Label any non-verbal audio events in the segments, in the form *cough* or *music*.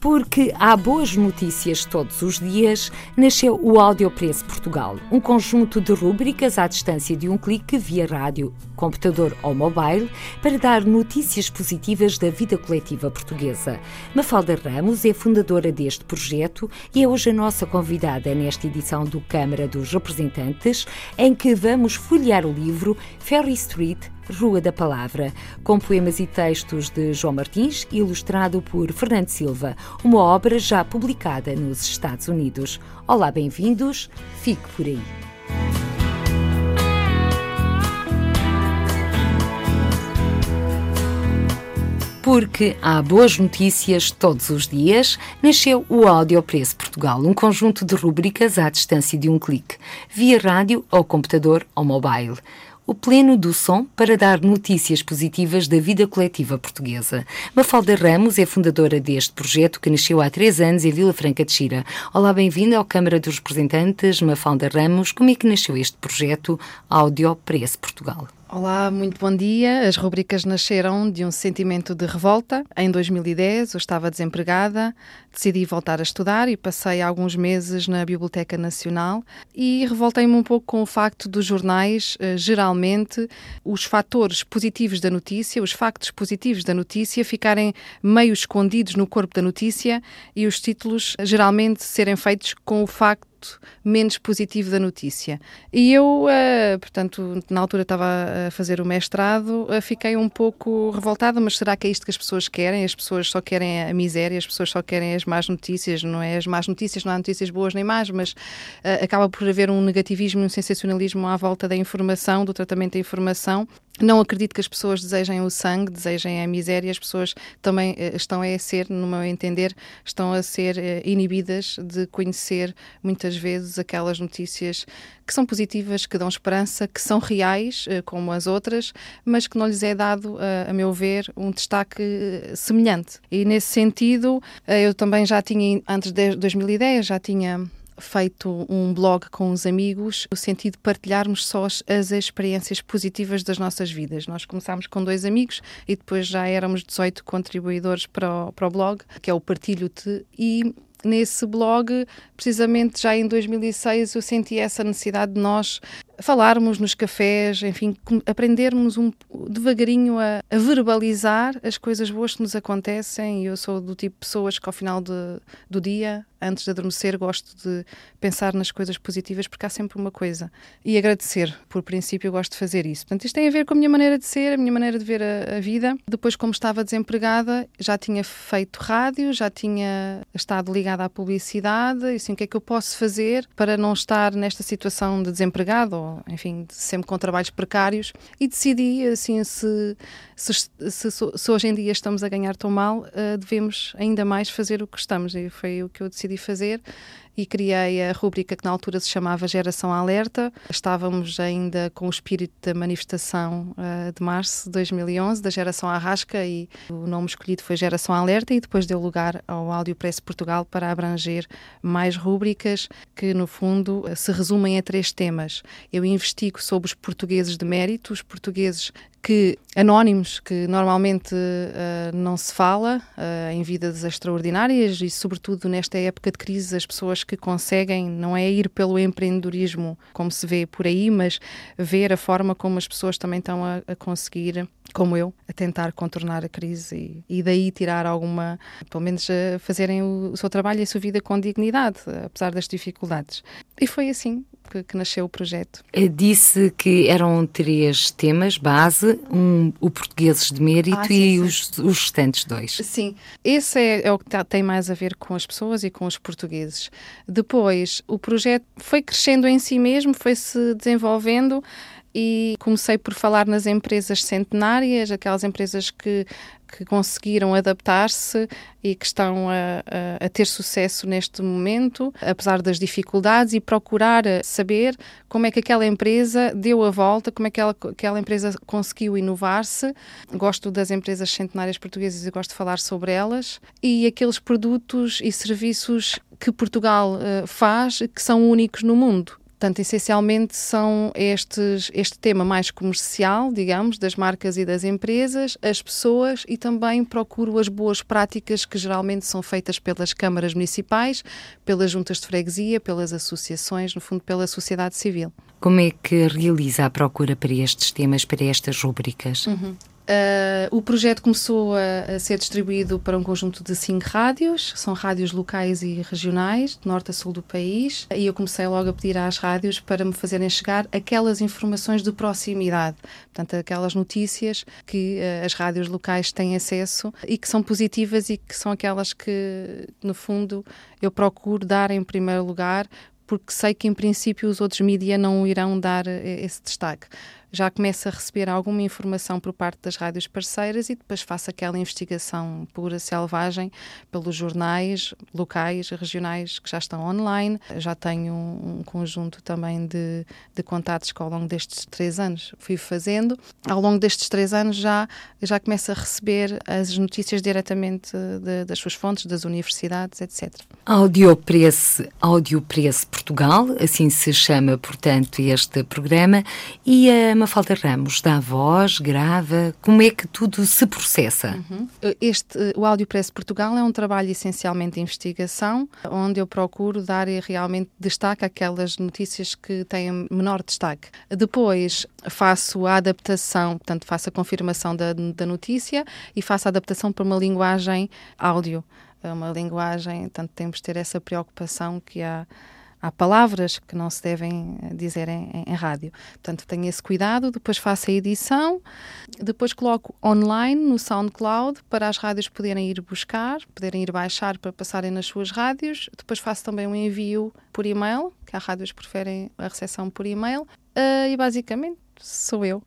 Porque há boas notícias todos os dias, nasceu o Audiopreço Portugal, um conjunto de rúbricas à distância de um clique via rádio, computador ou mobile, para dar notícias positivas da vida coletiva portuguesa. Mafalda Ramos é fundadora deste projeto e é hoje a nossa convidada nesta edição do Câmara dos Representantes, em que vamos folhear o livro Ferry Street Rua da Palavra, com poemas e textos de João Martins, ilustrado por Fernando Silva, uma obra já publicada nos Estados Unidos. Olá, bem-vindos, fique por aí. Porque há boas notícias todos os dias, nasceu o Audiopreço Portugal, um conjunto de rubricas à distância de um clique, via rádio ou computador ou mobile o pleno do som para dar notícias positivas da vida coletiva portuguesa. Mafalda Ramos é fundadora deste projeto que nasceu há três anos em Vila Franca de Xira. Olá, bem-vinda ao Câmara dos Representantes, Mafalda Ramos. Como é que nasceu este projeto Audio Press Portugal? Olá, muito bom dia. As rubricas nasceram de um sentimento de revolta. Em 2010, eu estava desempregada, decidi voltar a estudar e passei alguns meses na Biblioteca Nacional e revoltei-me um pouco com o facto dos jornais, eh, geralmente, os fatores positivos da notícia, os factos positivos da notícia ficarem meio escondidos no corpo da notícia e os títulos geralmente serem feitos com o facto menos positivo da notícia. E eu, uh, portanto, na altura estava a fazer o mestrado, uh, fiquei um pouco revoltada, mas será que é isto que as pessoas querem? As pessoas só querem a miséria, as pessoas só querem as más notícias, não é? As más notícias, não há notícias boas nem más, mas uh, acaba por haver um negativismo e um sensacionalismo à volta da informação, do tratamento da informação, não acredito que as pessoas desejem o sangue, desejem a miséria. As pessoas também uh, estão a ser, no meu entender, estão a ser uh, inibidas de conhecer muitas vezes aquelas notícias que são positivas, que dão esperança, que são reais, uh, como as outras, mas que não lhes é dado, a meu ver, um destaque semelhante. E nesse sentido, eu também já tinha, antes de 2010, já tinha feito um blog com os amigos, no sentido de partilharmos só as, as experiências positivas das nossas vidas. Nós começámos com dois amigos e depois já éramos 18 contribuidores para o, para o blog, que é o Partilho-te, e nesse blog, precisamente já em 2006, eu senti essa necessidade de nós falarmos nos cafés, enfim, aprendermos um, devagarinho a, a, verbalizar as coisas boas que nos acontecem. Eu sou do tipo de pessoas que ao final de, do dia, antes de adormecer, gosto de pensar nas coisas positivas porque há sempre uma coisa. E agradecer, por princípio, eu gosto de fazer isso. Portanto, isto tem a ver com a minha maneira de ser, a minha maneira de ver a, a vida. Depois, como estava desempregada, já tinha feito rádio, já tinha estado ligada à publicidade, e assim, o que é que eu posso fazer para não estar nesta situação de desempregado enfim, sempre com trabalhos precários, e decidi, assim, se, se, se, se hoje em dia estamos a ganhar tão mal, uh, devemos ainda mais fazer o que estamos, e foi o que eu decidi fazer e criei a rúbrica que na altura se chamava Geração Alerta. Estávamos ainda com o espírito da manifestação uh, de março de 2011, da Geração Arrasca, e o nome escolhido foi Geração Alerta, e depois deu lugar ao Áudio Press Portugal para abranger mais rúbricas que, no fundo, se resumem a três temas. Eu investigo sobre os portugueses de mérito, os portugueses que anónimos que normalmente uh, não se fala uh, em vidas extraordinárias e sobretudo nesta época de crise as pessoas que conseguem não é ir pelo empreendedorismo como se vê por aí mas ver a forma como as pessoas também estão a, a conseguir como eu a tentar contornar a crise e, e daí tirar alguma pelo menos fazerem o, o seu trabalho e a sua vida com dignidade apesar das dificuldades. E foi assim que, que, nasceu o projeto. Eh, disse que eram três temas base, um, o portugueses de mérito ah, sim, e sim. Os, os restantes dois. Sim, esse é, é o que tá, tem mais a ver com as pessoas e com os portugueses. Depois, o projeto foi crescendo em si mesmo, foi se desenvolvendo e comecei por falar nas empresas centenárias, aquelas empresas que, que conseguiram adaptar-se e que estão a, a, a, ter sucesso neste momento, apesar das dificuldades, e procurar saber como é que aquela empresa deu a volta, como é que aquela, aquela empresa conseguiu inovar-se. Gosto das empresas centenárias portuguesas e gosto de falar sobre elas, e aqueles produtos e serviços que Portugal uh, faz que são únicos no mundo Portanto, essencialmente são estes, este tema mais comercial, digamos, das marcas e das empresas, as pessoas e também procuro as boas práticas que geralmente são feitas pelas câmaras municipais, pelas juntas de freguesia, pelas associações, no fundo, pela sociedade civil. Como é que realiza a procura para estes temas, para estas rubricas? Uhum. Uh, o projeto começou a, a, ser distribuído para um conjunto de cinco rádios, são rádios locais e regionais, de norte a sul do país, e eu comecei logo a pedir às rádios para me fazerem chegar aquelas informações de proximidade, portanto, aquelas notícias que uh, as rádios locais têm acesso e que são positivas e que são aquelas que, no fundo, eu procuro dar em primeiro lugar porque sei que em princípio os outros mídias não irão dar eh, esse destaque já começo a receber alguma informação por parte das rádios parceiras e depois faço aquela investigação pura selvagem pelos jornais locais, regionais que já estão online. Já tenho um, conjunto também de, de contatos que ao longo destes três anos fui fazendo. Ao longo destes três anos já, já começo a receber as notícias diretamente de, das suas fontes, das universidades, etc. Audiopress, Audiopress Portugal, assim se chama, portanto, este programa, e a Mafalda Ramos dá voz, grava, como é que tudo se processa? Uhum. Este, o Audiopress Portugal é um trabalho essencialmente de investigação, onde eu procuro dar realmente destaque àquelas notícias que têm menor destaque. Depois faço a adaptação, portanto faço a confirmação da, da notícia e faço a adaptação para uma linguagem áudio. É uma linguagem, tanto temos de ter essa preocupação que há há palavras que não se devem eh, dizer em, em, rádio. Portanto, tenho esse cuidado, depois faço a edição, depois coloco online no SoundCloud para as rádios poderem ir buscar, poderem ir baixar para passarem nas suas rádios. Depois faço também um envio por e-mail, que as rádios preferem a recepção por e-mail. Uh, e basicamente sou eu.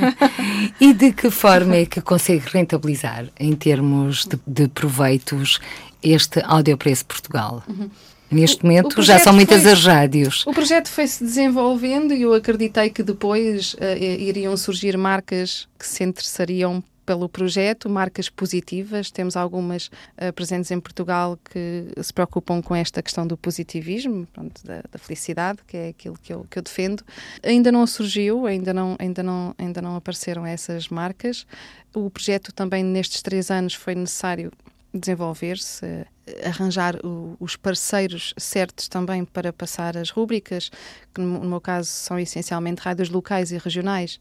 *laughs* e de que forma é que consegue rentabilizar, em termos de, de proveitos, este Audiopreço Portugal? Uhum. Neste momento já são muitas foi, as rádios. O projeto foi-se desenvolvendo e eu acreditei que depois uh, iriam surgir marcas que se interessariam pelo projeto, marcas positivas. Temos algumas uh, presentes em Portugal que se preocupam com esta questão do positivismo, pronto, da, da, felicidade, que é aquilo que eu, que eu defendo. Ainda não surgiu, ainda não, ainda, não, ainda não apareceram essas marcas. O projeto também nestes três anos foi necessário desenvolver-se, arranjar o, os parceiros certos também para passar as rúbricas, que no, meu caso são essencialmente rádios locais e regionais,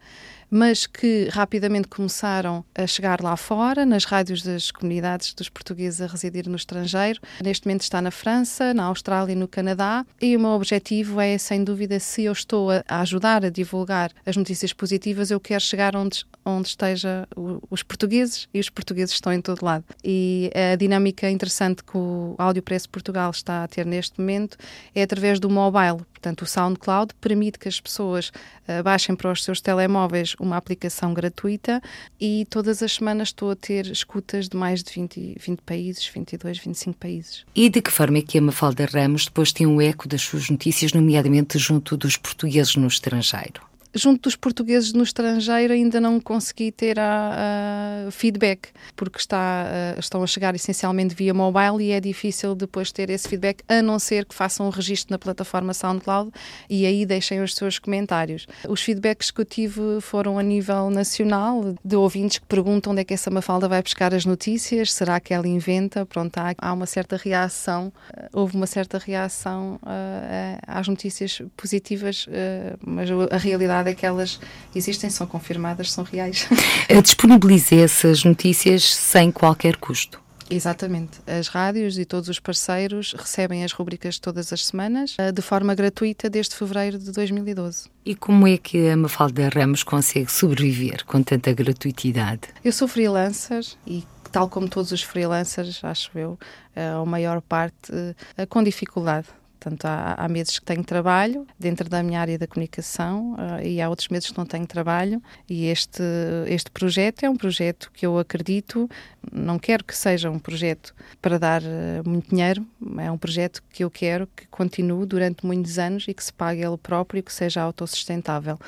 mas que rapidamente começaram a chegar lá fora, nas rádios das comunidades dos portugueses a residir no estrangeiro. Neste momento está na França, na Austrália e no Canadá. E o meu objetivo é, sem dúvida, se eu estou a, ajudar a divulgar as notícias positivas, eu quero chegar onde, onde esteja os portugueses e os portugueses estão em todo lado. E a dinâmica interessante que o Audiopress Portugal está a ter neste momento é através do mobile. Portanto, o SoundCloud permite que as pessoas uh, baixem para os seus telemóveis uma aplicação gratuita e todas as semanas estou a ter escutas de mais de 20, 20 países, 22, 25 países. E de que forma é que a Mafalda Ramos depois tem um eco das suas notícias, nomeadamente junto dos portugueses no estrangeiro? Junto dos portugueses no estrangeiro ainda não consegui ter a, a feedback, porque está, a, estão a chegar essencialmente via mobile e é difícil depois ter esse feedback, a não ser que façam um registro na plataforma SoundCloud e aí deixem os seus comentários. Os feedbacks que eu tive foram a nível nacional, de ouvintes que perguntam onde é que essa Mafalda vai buscar as notícias, será que ela inventa? Pronto, há, há uma certa reação, houve uma certa reação uh, às notícias positivas, uh, mas a realidade verdade é que elas existem, são confirmadas, são reais. *laughs* Disponibilize essas notícias sem qualquer custo. Exatamente. As rádios e todos os parceiros recebem as rubricas todas as semanas, eh, de forma gratuita, desde fevereiro de 2012. E como é que a Mafalda Ramos consegue sobreviver com tanta gratuitidade? Eu sou freelancer e tal como todos os freelancers, acho eu, eh, a maior parte, eh, com dificuldade Portanto, há, há, meses que tenho trabalho dentro da minha área da comunicação uh, e há outros meses que não tenho trabalho. E este, este projeto é um projeto que eu acredito, não quero que seja um projeto para dar uh, muito dinheiro, é um projeto que eu quero que continue durante muitos anos e que se pague ele próprio e que seja autossustentável.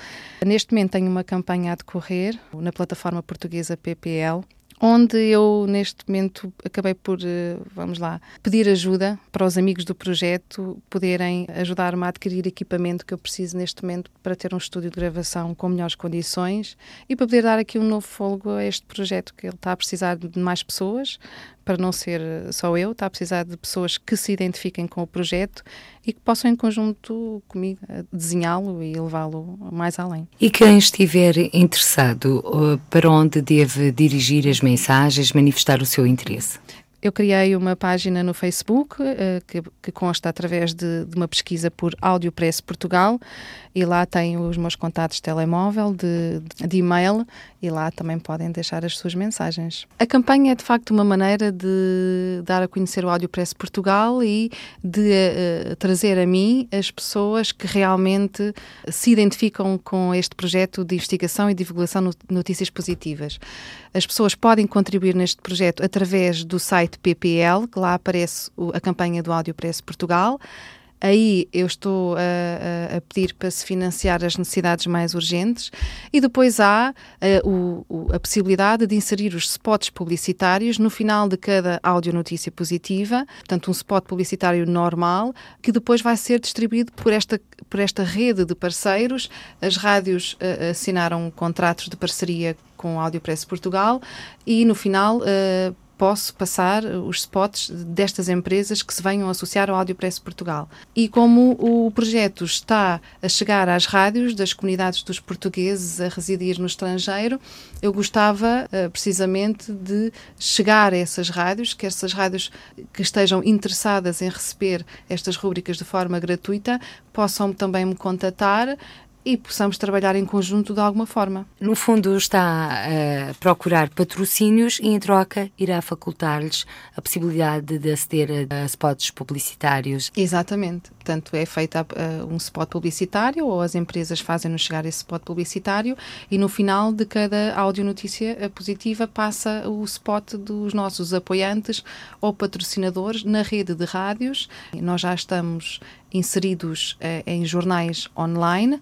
Neste momento tenho uma campanha a decorrer na plataforma portuguesa PPL onde eu neste momento acabei por, eh, vamos lá, pedir ajuda para os amigos do projeto poderem ajudar-me a adquirir equipamento que eu preciso neste momento para ter um estúdio de gravação com melhores condições e para poder dar aqui um novo fogo a este projeto que ele está a precisar de mais pessoas, para não ser só eu, está a precisar de pessoas que se identifiquem com o projeto e que possam em conjunto comigo desenhá-lo e levá-lo mais além. E quem estiver interessado, uh, para onde deve dirigir as mensagens, manifestar o seu interesse? Eu criei uma página no Facebook uh, que, que, consta através de, de, uma pesquisa por Áudio Press Portugal e lá tem os meus contatos de telemóvel, de, de, e-mail e lá também podem deixar as suas mensagens. A campanha é de facto uma maneira de dar a conhecer o Áudio Press Portugal e de uh, trazer a mim as pessoas que realmente se identificam com este projeto de investigação e divulgação de notícias positivas. As pessoas podem contribuir neste projeto através do site PPL, que lá aparece a campanha do Áudio Press Portugal. Aí eu estou a, a, pedir para se financiar as necessidades mais urgentes e depois há a, eh, o, a possibilidade de inserir os spots publicitários no final de cada audionotícia positiva, portanto um spot publicitário normal, que depois vai ser distribuído por esta, por esta rede de parceiros. As rádios uh, assinaram contratos de parceria com a Audio Press Portugal e no final uh, posso passar os spots destas empresas que se venham associar ao Audiopress Portugal. E como o projeto está a chegar às rádios das comunidades dos portugueses a residir no estrangeiro, eu gostava uh, precisamente de chegar a essas rádios, que essas rádios que estejam interessadas em receber estas rúbricas de forma gratuita possam também me contatar e possamos trabalhar em conjunto de alguma forma. No fundo, está a procurar patrocínios e, em troca, irá facultar-lhes a possibilidade de aceder a spots publicitários. Exatamente. Portanto, é feito uh, um spot publicitário ou as empresas fazem-nos chegar esse spot publicitário e no final de cada audionotícia positiva passa o spot dos nossos apoiantes ou patrocinadores na rede de rádios. Nós já estamos inseridos uh, em jornais online,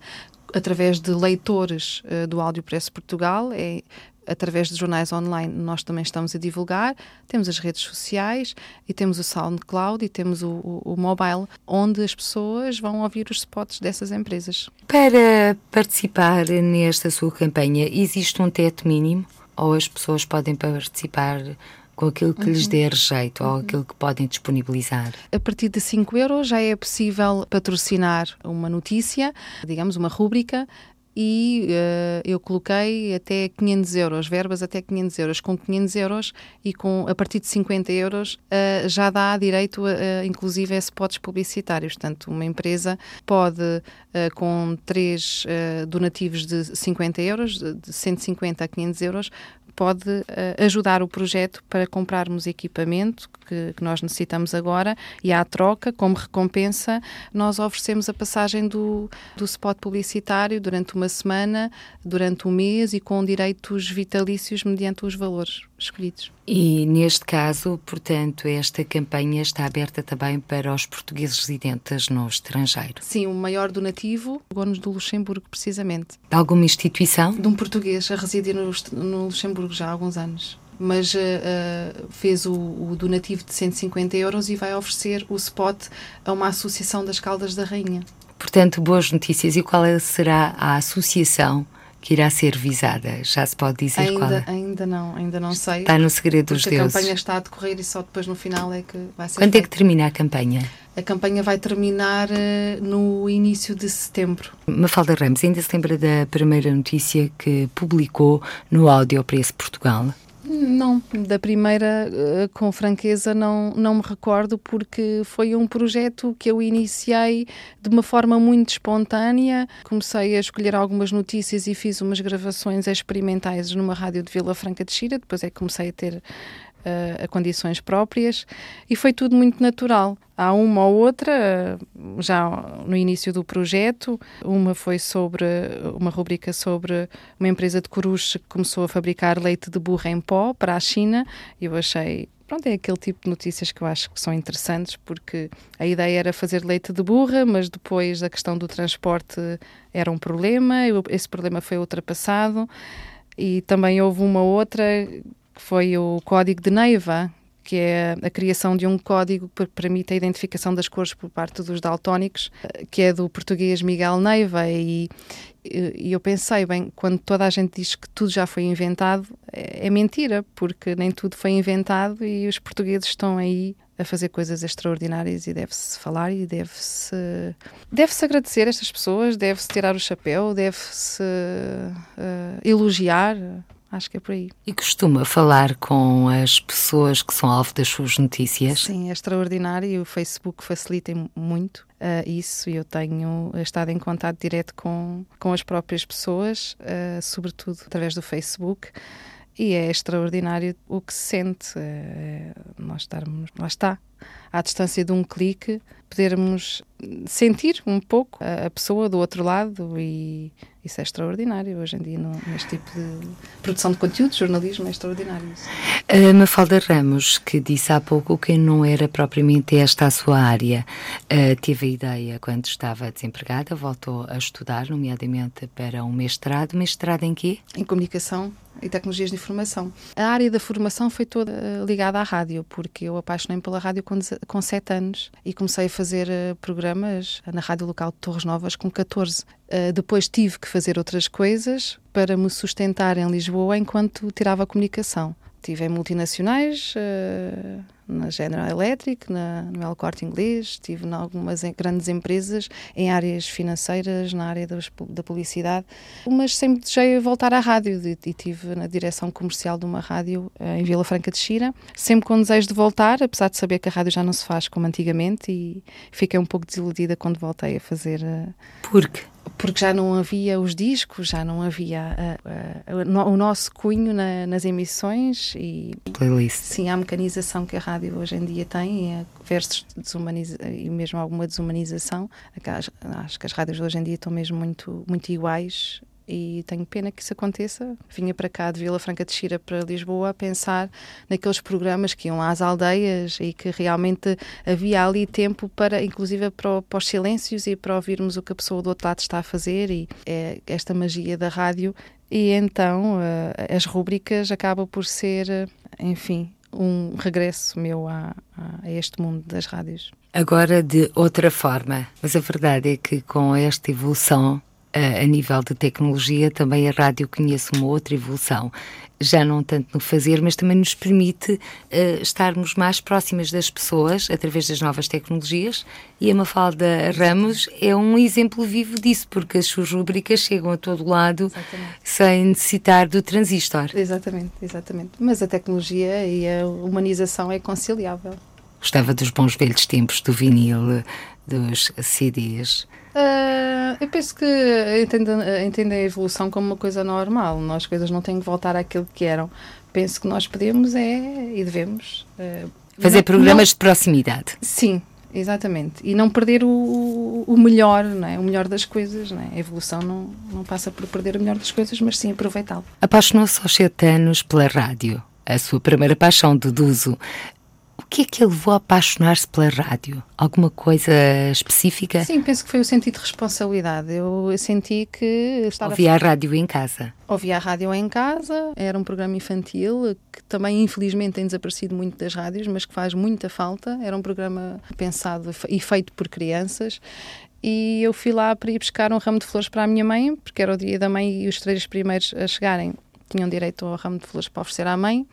através de leitores uh, do Áudio Press Portugal, é através de jornais online nós também estamos a divulgar. Temos as redes sociais e temos o SoundCloud e temos o, o, o, mobile, onde as pessoas vão ouvir os spots dessas empresas. Para participar nesta sua campanha, existe um teto mínimo ou as pessoas podem participar com aquilo que uhum. lhes der jeito uhum. ou aquilo que podem disponibilizar. A partir de 5 euros já é possível patrocinar uma notícia, digamos, uma rúbrica, e uh, eu coloquei até 500 euros, verbas até 500 euros. Com 500 euros e com a partir de 50 euros uh, já dá direito, a, inclusive, a spots publicitários. Portanto, uma empresa pode, uh, com três donativos de 50 euros, de 150 a 500 euros, pode uh, ajudar o projeto para comprarmos equipamento que, que, nós necessitamos agora e à troca, como recompensa, nós oferecemos a passagem do, do spot publicitário durante uma semana, durante um mês e com direitos vitalícios mediante os valores escolhidos. E neste caso, portanto, esta campanha está aberta também para os portugueses residentes no estrangeiro? Sim, o maior donativo, o do Luxemburgo, precisamente. De alguma instituição? De um português a residir no, no Luxemburgo já há alguns anos mas uh, fez o, o, donativo de 150 euros e vai oferecer o spot a uma associação das Caldas da Rainha. Portanto, boas notícias. E qual será a associação que irá ser visada? Já se pode dizer ainda, qual é? Ainda não, ainda não sei. Está no segredo dos deuses. a campanha está a decorrer e só depois no final é que vai ser Quando feita. é que termina a campanha? A campanha vai terminar uh, no início de setembro. Mafalda Ramos, ainda se lembra da primeira notícia que publicou no Áudio Preço Portugal? Não, da primeira, eh, com franqueza, não, não me recordo, porque foi um projeto que eu iniciei de uma forma muito espontânea. Comecei a escolher algumas notícias e fiz umas gravações experimentais numa rádio de Vila Franca de Xira, depois é que comecei a ter a, condições próprias e foi tudo muito natural. Há uma ou outra, já no início do projeto, uma foi sobre uma rubrica sobre uma empresa de coruche que começou a fabricar leite de burra em pó para a China e eu achei pronto, é aquele tipo de notícias que eu acho que são interessantes, porque a ideia era fazer leite de burra, mas depois a questão do transporte era um problema, esse problema foi ultrapassado, e também houve uma outra que foi o código de Neiva, que é a criação de um código que permite a identificação das cores por parte dos daltónicos, que é do português Miguel Neiva. E, e eu pensei, bem, quando toda a gente diz que tudo já foi inventado, é, é mentira, porque nem tudo foi inventado e os portugueses estão aí a fazer coisas extraordinárias e deve-se falar e deve-se deve-se agradecer estas pessoas, deve-se tirar o chapéu, deve-se uh, elogiar Acho que é por aí. E costuma falar com as pessoas que são alvo das suas notícias? Sim, é extraordinário e o Facebook facilita muito uh, isso. Eu tenho estado em contato direto com, com as próprias pessoas, uh, sobretudo através do Facebook. E é extraordinário o que se sente, é, nós estarmos, lá está, à distância de um clique, podermos sentir um pouco a, a pessoa do outro lado e isso é extraordinário hoje em dia no, neste tipo de produção de conteúdo, jornalismo é extraordinário. Isso. A Mafalda Ramos, que disse há pouco que não era propriamente esta a sua área, uh, teve a ideia quando estava desempregada, voltou a estudar, nomeadamente para um mestrado. Mestrado em quê? Em comunicação e tecnologias de informação. A área da formação foi toda eh, ligada à rádio, porque eu apaixonei-me pela rádio com, com 7 anos e comecei a fazer uh, programas na rádio local de Torres Novas com 14. Uh, depois tive que fazer outras coisas para me sustentar em Lisboa enquanto tirava a comunicação. Tive em multinacionais, uh, na General Electric, na, no El Corte Inglês, estive em algumas grandes empresas, em áreas financeiras, na área das, da publicidade, mas sempre desejei voltar à rádio e, e tive na direção comercial de uma rádio uh, em Vila Franca de Xira, sempre com desejo de voltar, apesar de saber que a rádio já não se faz como antigamente e fiquei um pouco desiludida quando voltei a fazer. Uh, Por quê? Porque já não havia os discos, já não havia uh, uh, o nosso cunho na, nas emissões e Playlist. sim a mecanização que a rádio hoje em dia tem é versus desumaniza e mesmo alguma desumanização acho que as rádios hoje em dia estão mesmo muito muito iguais e tenho pena que isso aconteça. Vinha para cá de Vila Franca de Xira para Lisboa a pensar naqueles programas que iam às aldeias e que realmente havia ali tempo para, inclusive, para, para os silêncios e para ouvirmos o que a pessoa do outro lado está a fazer e é esta magia da rádio. E então uh, as rúbricas acabam por ser, enfim, um regresso meu a, a, este mundo das rádios. Agora de outra forma, mas a verdade é que com esta evolução a nível de tecnologia, também a rádio conhece uma outra evolução. Já não tanto no fazer, mas também nos permite uh, estarmos mais próximas das pessoas através das novas tecnologias. E a Mafalda Ramos é um exemplo vivo disso, porque as suas rubricas chegam a todo lado exatamente. sem necessitar do transistor. Exatamente, exatamente. Mas a tecnologia e a humanização é conciliável. Gostava dos bons velhos tempos do vinil, dos CDs. Uh, eu penso que entendem, entendem a evolução como uma coisa normal. Nós coisas não têm que voltar àquilo que eram. Penso que nós podemos é e devemos uh, fazer não, programas não, de proximidade. Sim, exatamente. E não perder o, o melhor, não é? o melhor das coisas. Não é? A evolução não, não passa por perder o melhor das coisas, mas sim aproveitá-lo. Apaixonou-se aos sete anos pela rádio. A sua primeira paixão, deduzo. O que é que ele levou a apaixonar-se pela rádio? Alguma coisa específica? Sim, penso que foi o sentido de responsabilidade. Eu senti que estava. Ouvia a rádio em casa. Ouvia a rádio em casa, era um programa infantil que também, infelizmente, tem desaparecido muito das rádios, mas que faz muita falta. Era um programa pensado e feito por crianças e eu fui lá para ir buscar um ramo de flores para a minha mãe, porque era o dia da mãe e os três primeiros a chegarem tinham direito ao ramo de flores para oferecer à mãe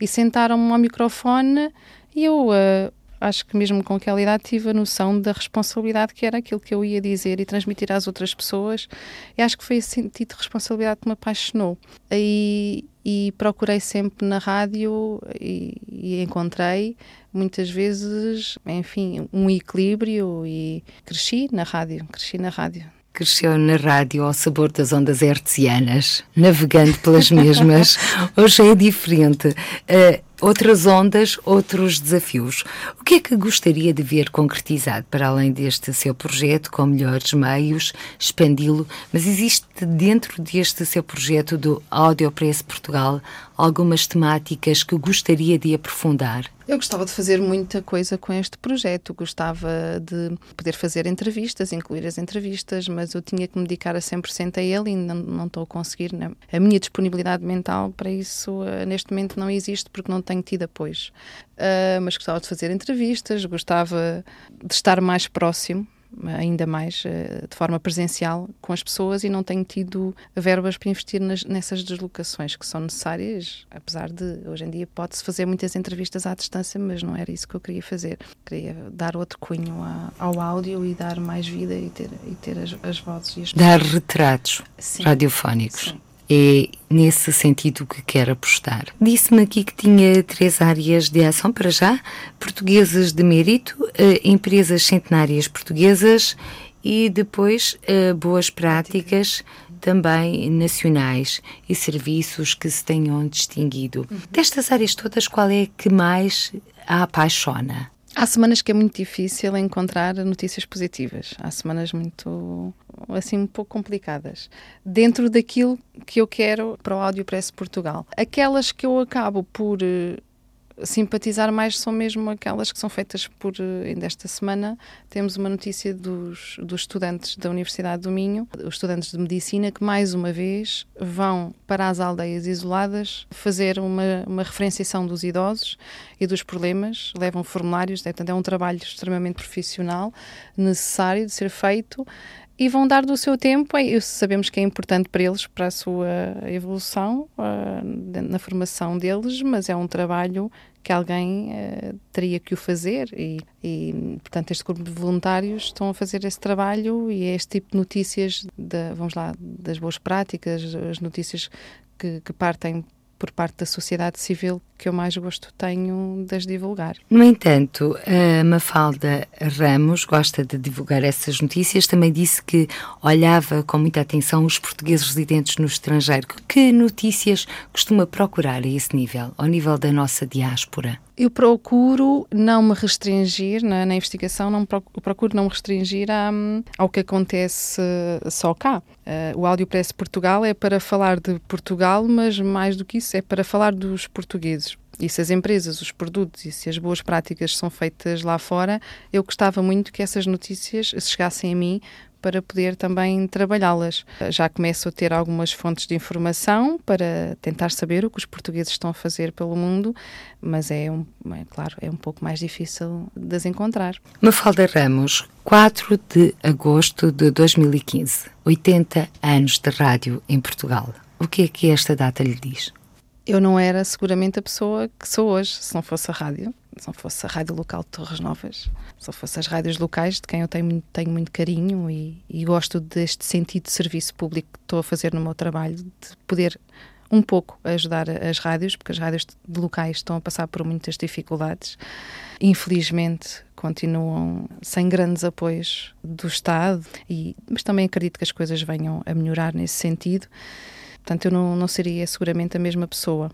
e sentaram-me ao microfone e eu uh, acho que mesmo com aquela idade tive a noção da responsabilidade que era aquilo que eu ia dizer e transmitir às outras pessoas. E acho que foi esse sentido de responsabilidade que me apaixonou. E, e procurei sempre na rádio e, e, encontrei muitas vezes, enfim, um equilíbrio e cresci na rádio, cresci na rádio. Cresceu na rádio ao sabor das ondas hertzianas, navegando pelas mesmas. *laughs* Hoje é diferente. Uh, outras ondas, outros desafios. O que é que gostaria de ver concretizado para além deste seu projeto, com melhores meios, expandi-lo? Mas existe dentro deste seu projeto do Audiopress Portugal algumas temáticas que gostaria de aprofundar? Eu gostava de fazer muita coisa com este projeto. Gostava de poder fazer entrevistas, incluir as entrevistas, mas eu tinha que me dedicar a 100% a ele e não, não estou a conseguir. Né? A minha disponibilidade mental para isso uh, neste momento não existe porque não tenho tido apoios. Uh, mas gostava de fazer entrevistas, gostava de estar mais próximo ainda mais eh, de forma presencial com as pessoas e não tenho tido verbas para investir nas, nessas deslocações que são necessárias, apesar de hoje em dia pode-se fazer muitas entrevistas à distância, mas não era isso que eu queria fazer. Queria dar outro cunho ao áudio e dar mais vida e ter, e ter as, as vozes e as Dar retratos Sim. radiofónicos. Sim é nesse sentido que quer apostar. Disse-me aqui que tinha três áreas de ação para já: portuguesas de mérito, eh, empresas centenárias portuguesas e depois eh, boas práticas também nacionais e serviços que se tenham distinguido. Uhum. Destas áreas todas, qual é que mais a apaixona? Há semanas que é muito difícil encontrar notícias positivas. Há semanas muito, assim, um pouco complicadas. Dentro daquilo que eu quero para o Audio Press Portugal. Aquelas que eu acabo por eh, simpatizar mais são mesmo aquelas que são feitas por, eh, ainda esta semana, temos uma notícia dos, dos estudantes da Universidade do Minho, os estudantes de Medicina, que mais uma vez vão para as aldeias isoladas fazer uma, uma referenciação dos idosos e dos problemas, levam formulários, é, portanto é um trabalho extremamente profissional, necessário de ser feito, e vão dar do seu tempo. Sabemos que é importante para eles, para a sua evolução uh, na formação deles, mas é um trabalho que alguém uh, teria que o fazer e, e, portanto, este grupo de voluntários estão a fazer esse trabalho e é este tipo de notícias, de, vamos lá, das boas práticas, as notícias que, que partem por parte da sociedade civil que eu mais gosto tenho de as divulgar. No entanto, a Mafalda Ramos gosta de divulgar essas notícias. Também disse que olhava com muita atenção os portugueses residentes no estrangeiro. Que notícias costuma procurar a esse nível, ao nível da nossa diáspora? Eu procuro não me restringir na, na investigação, não procuro não me restringir a, ao que acontece só cá. Uh, o Áudio Press Portugal é para falar de Portugal, mas mais do que isso, é para falar dos portugueses. E se as empresas, os produtos e se as boas práticas são feitas lá fora, eu gostava muito que essas notícias chegassem a mim para poder também trabalhá-las. Já começo a ter algumas fontes de informação para tentar saber o que os portugueses estão a fazer pelo mundo, mas é, um, é claro, é um pouco mais difícil de as encontrar. Mafalda Ramos, 4 de agosto de 2015, 80 anos de rádio em Portugal. O que é que esta data lhe diz? Eu não era seguramente a pessoa que sou hoje, se não fosse a rádio se não fosse a rádio local de Torres Novas, se não fosse as rádios locais, de quem eu tenho, tenho muito carinho e, e, gosto deste sentido de serviço público que estou a fazer no meu trabalho, de poder um pouco ajudar as rádios, porque as rádios locais estão a passar por muitas dificuldades. Infelizmente, continuam sem grandes apoios do Estado, e, mas também acredito que as coisas venham a melhorar nesse sentido. Portanto, eu não, não seria seguramente a mesma pessoa.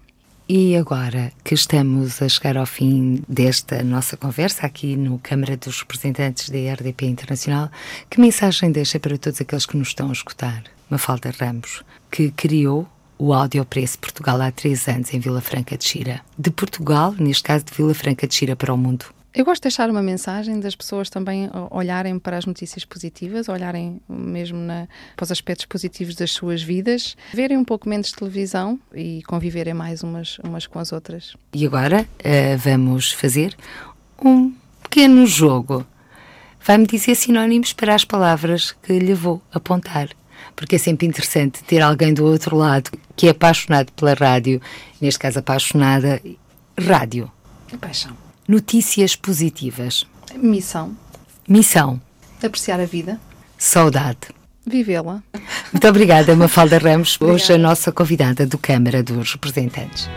E agora que estamos a chegar ao fim desta nossa conversa aqui no Câmara dos Representantes da RDP Internacional, que mensagem deixa para todos aqueles que nos estão a escutar? Mafalda Ramos, que criou o Audiopreço Portugal há três anos em Vila Franca de Xira. De Portugal, neste caso de Vila Franca de Xira para o mundo. Eu gosto de deixar uma mensagem das pessoas também olharem para as notícias positivas, olharem mesmo na, para os aspectos positivos das suas vidas, verem um pouco menos televisão e conviverem mais umas, umas com as outras. E agora uh, vamos fazer um pequeno jogo. Vai-me dizer sinónimos para as palavras que lhe vou apontar. Porque é sempre interessante ter alguém do outro lado que é apaixonado pela rádio, neste caso apaixonada, rádio. Paixão. Notícias positivas. Missão. Missão. Apreciar a vida. Saudade. Vivê-la. Muito obrigada, Mafalda Ramos, obrigada. hoje a nossa convidada do Câmara dos Representantes.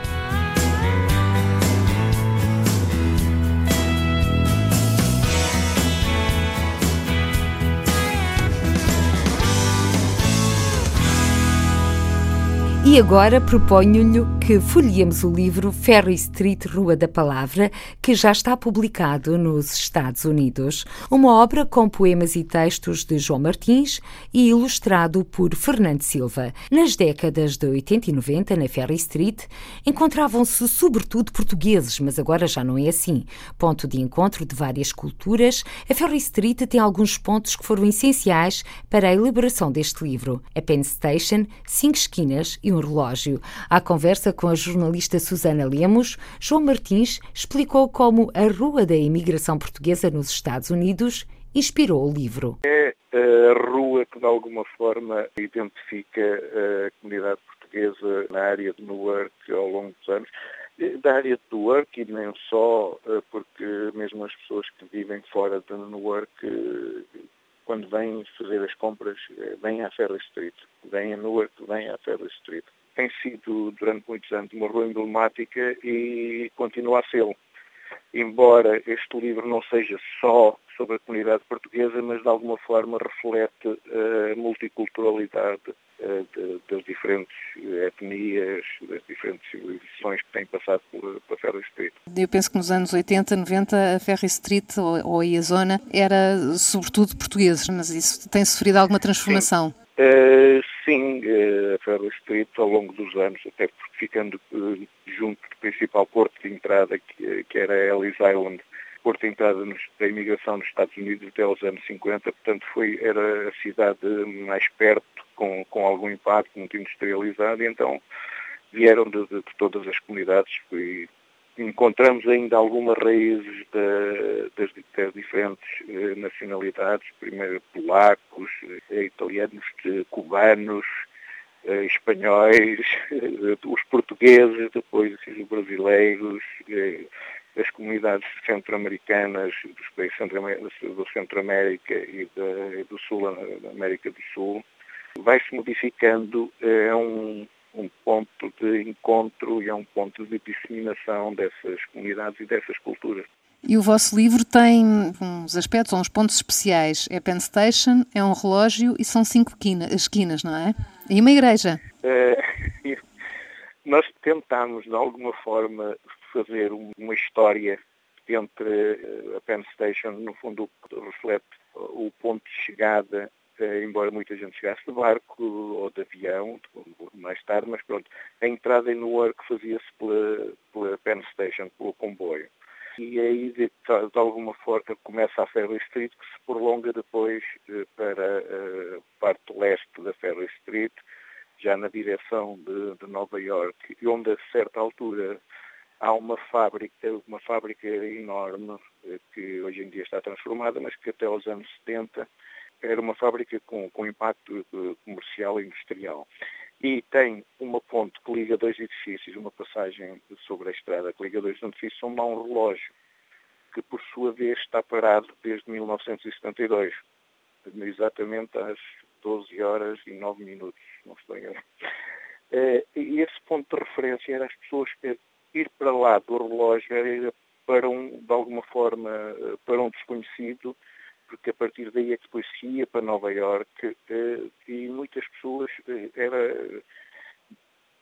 E agora proponho-lhe que folheemos o livro Ferry Street Rua da Palavra, que já está publicado nos Estados Unidos. Uma obra com poemas e textos de João Martins e ilustrado por Fernando Silva. Nas décadas de 80 e 90, na Ferry Street, encontravam-se sobretudo portugueses, mas agora já não é assim. Ponto de encontro de várias culturas, a Ferry Street tem alguns pontos que foram essenciais para a elaboração deste livro. A Penn Station, cinco esquinas e um relógio. À conversa com a jornalista Susana Lemos, João Martins explicou como a Rua da Imigração Portuguesa nos Estados Unidos inspirou o livro. É a rua que, de alguma forma, identifica a comunidade portuguesa na área de Newark ao longo dos anos. Da área de Newark e nem só, porque mesmo as pessoas que vivem fora de Newark, quando vêm fazer as compras, vêm à Ferry Street, vêm a Newark, vêm à Ferry Street tem sido durante muitos anos uma rua emblemática e continua a ser. Embora este livro não seja só sobre a comunidade portuguesa, mas de alguma forma reflete a multiculturalidade eh, das diferentes etnias, das diferentes civilizações que têm passado pela Ferry Street. Eu penso que nos anos 80, 90, a Ferry Street ou, ou a zona era sobretudo portugueses, mas isso tem sofrido alguma transformação? Uh, sim, uh, a Ferry Street ao longo dos anos, até ficando uh, junto do principal porto de entrada, que, que era Ellis Island, porto de entrada nos, da imigração nos Estados Unidos até aos anos 50, portanto foi, era a cidade mais perto, com, com algum impacto, muito industrializada, e então vieram de, de, de todas as comunidades, foi encontramos ainda algumas raízes das, das, diferentes eh, nacionalidades, primeiro polacos, eh, italianos, cubanos, eh, espanhóis, os portugueses, depois os brasileiros, as comunidades centro-americanas, dos países do Centro-América e do Sul, da América do Sul, vai-se modificando, é um, um ponto de encontro e é um ponto de disseminação dessas comunidades e dessas culturas. E o vosso livro tem uns aspectos, uns pontos especiais. É Penn Station, é um relógio e são cinco esquinas, não é? E uma igreja. É, *laughs* nós tentamos, de alguma forma, fazer uma história entre eh, a Penn Station, no fundo, reflete o ponto de chegada embora muita gente chegasse de barco ou de avião, mais tarde, mas pronto, a entrada em Newark fazia-se pela, pela Penn Station, pelo comboio. E aí, de, de, alguma forma, começa a Ferry Street, que se prolonga depois eh, para a parte leste da Ferry Street, já na direção de, de Nova York, onde a certa altura há uma fábrica, uma fábrica enorme, eh, que hoje em dia está transformada, mas que até aos anos 70 era uma fábrica com, com impacto comercial e industrial. E tem uma ponte que liga dois edifícios, uma passagem sobre a estrada que liga dois edifícios, onde há um relógio que, por sua vez, está parado desde 1972, exatamente às 12 horas e 9 minutos, não estou enganado. Eh, e esse ponto de referência era as pessoas ir para lá do relógio era ir para um, de alguma forma, eh, para um desconhecido porque a partir daí é que depois se ia para Nova Iorque eh, e muitas pessoas eh, era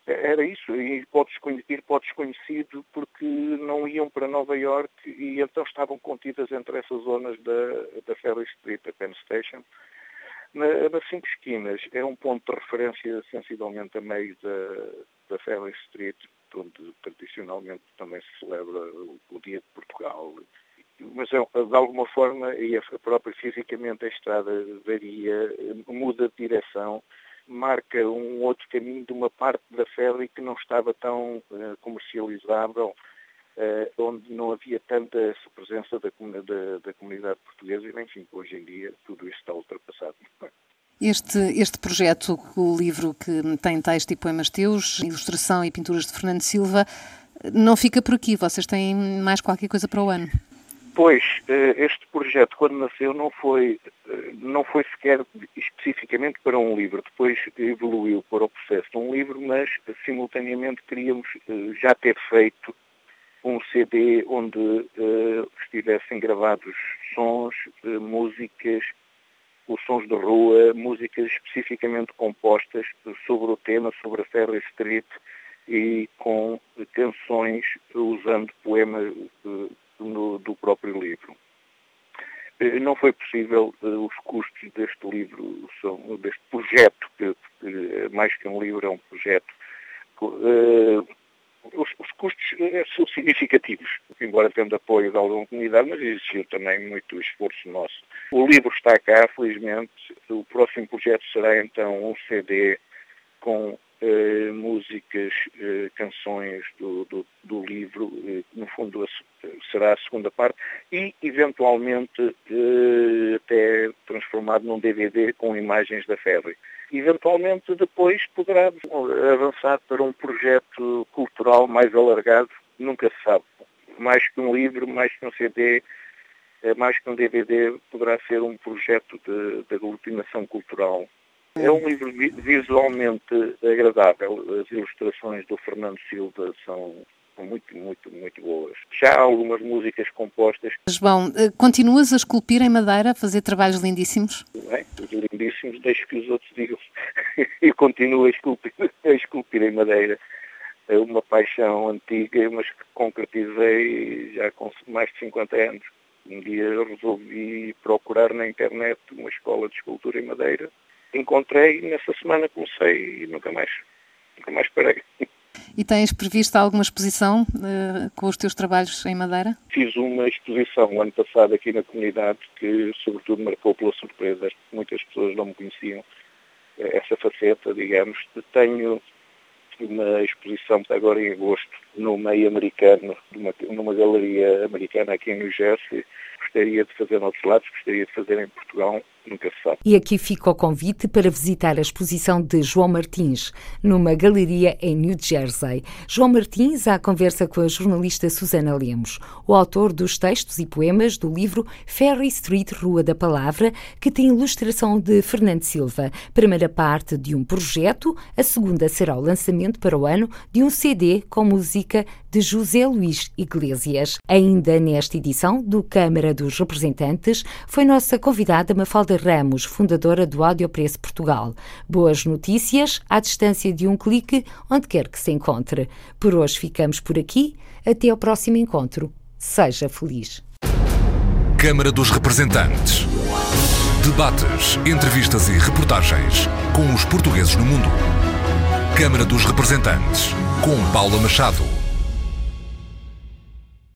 era isso, ir para, o desconhecido porque não iam para Nova Iorque e então estavam contidas entre essas zonas da, da Ferry Street, da Penn Station. Na, nas cinco esquinas é um ponto de referência sensivelmente a meio da, da Ferry Street, onde tradicionalmente também se celebra o, o Dia de Portugal mas é, de alguma forma, e a própria fisicamente a estrada varia, muda de direção, marca um outro caminho de uma parte da ferry que não estava tão uh, comercializável, uh, onde não havia tanta presença da, da, da, comunidade portuguesa, e enfim, hoje em dia tudo isso está ultrapassado. Este, este projeto, o livro que tem texto e poemas teus, ilustração e pinturas de Fernando Silva, não fica por aqui, vocês têm mais qualquer coisa para o ano? Pois, eh, este projeto, quando nasceu, não foi, eh, não foi sequer especificamente para um livro. Depois evoluiu para o processo de um livro, mas simultaneamente queríamos eh, já ter feito um CD onde estivessem gravados sons, músicas, os sons de rua, músicas especificamente compostas sobre o tema, sobre a Ferry Street, e com canções usando poemas do, do próprio livro. Eh, não foi possível, eh, os custos deste livro, são, deste projeto, que, mais que um livro é um projeto, os, os, custos são significativos, embora tendo apoio de alguma comunidade, mas exigiu também muito esforço nosso. O livro está cá, felizmente. O próximo projeto será então um CD com eh, músicas, eh, canções do, do, do livro, eh, no fundo será a segunda parte, e eventualmente até transformado num DVD com imagens da Ferry. Eventualmente depois poderá avançar para um projeto cultural mais alargado, nunca se sabe. Mais que um livro, mais que um CD, mais que um DVD, poderá ser um projeto de, de aglutinação cultural é um livro visualmente agradável. As ilustrações do Fernando Silva são muito, muito, muito boas. Já há algumas músicas compostas. João, eh, continuas a esculpir em madeira, a fazer trabalhos lindíssimos? Bem, os lindíssimos, deixo que os outros digam. *laughs* Eu continuo a esculpir, a esculpir em madeira. É uma paixão antiga, mas que concretizei já com mais de 50 anos. Um dia resolvi procurar na internet uma escola de escultura em madeira encontrei e nessa semana comecei e nunca mais, nunca mais parei. E tens previsto alguma exposição uh, com os teus trabalhos em Madeira? Fiz uma exposição ano passado aqui na comunidade que, sobretudo, marcou pela surpresa. Muitas pessoas não me conheciam eh, essa faceta, digamos. Tenho uma exposição agora em agosto no meio americano, numa, numa galeria americana aqui em New Jersey. Gostaria de fazer noutros lados, gostaria de fazer em Portugal nunca se sabe. E aqui fica o convite para visitar a exposição de João Martins, numa galeria em New Jersey. João Martins, à conversa com a jornalista Susana Lemos, o autor dos textos e poemas do livro Ferry Street Rua da Palavra, que tem ilustração de Fernando Silva. Primeira parte de um projeto, a segunda será o lançamento para o ano de um CD com música de José Luís Iglesias. Ainda nesta edição do Câmara dos Representantes, foi nossa convidada Mafalda Ramos, fundadora do Audiopreço Portugal. Boas notícias à distância de um clique, onde quer que se encontre. Por hoje ficamos por aqui. Até ao próximo encontro. Seja feliz. Câmara dos Representantes. Debates, entrevistas e reportagens com os portugueses no mundo. Câmara dos Representantes, com Paula Machado.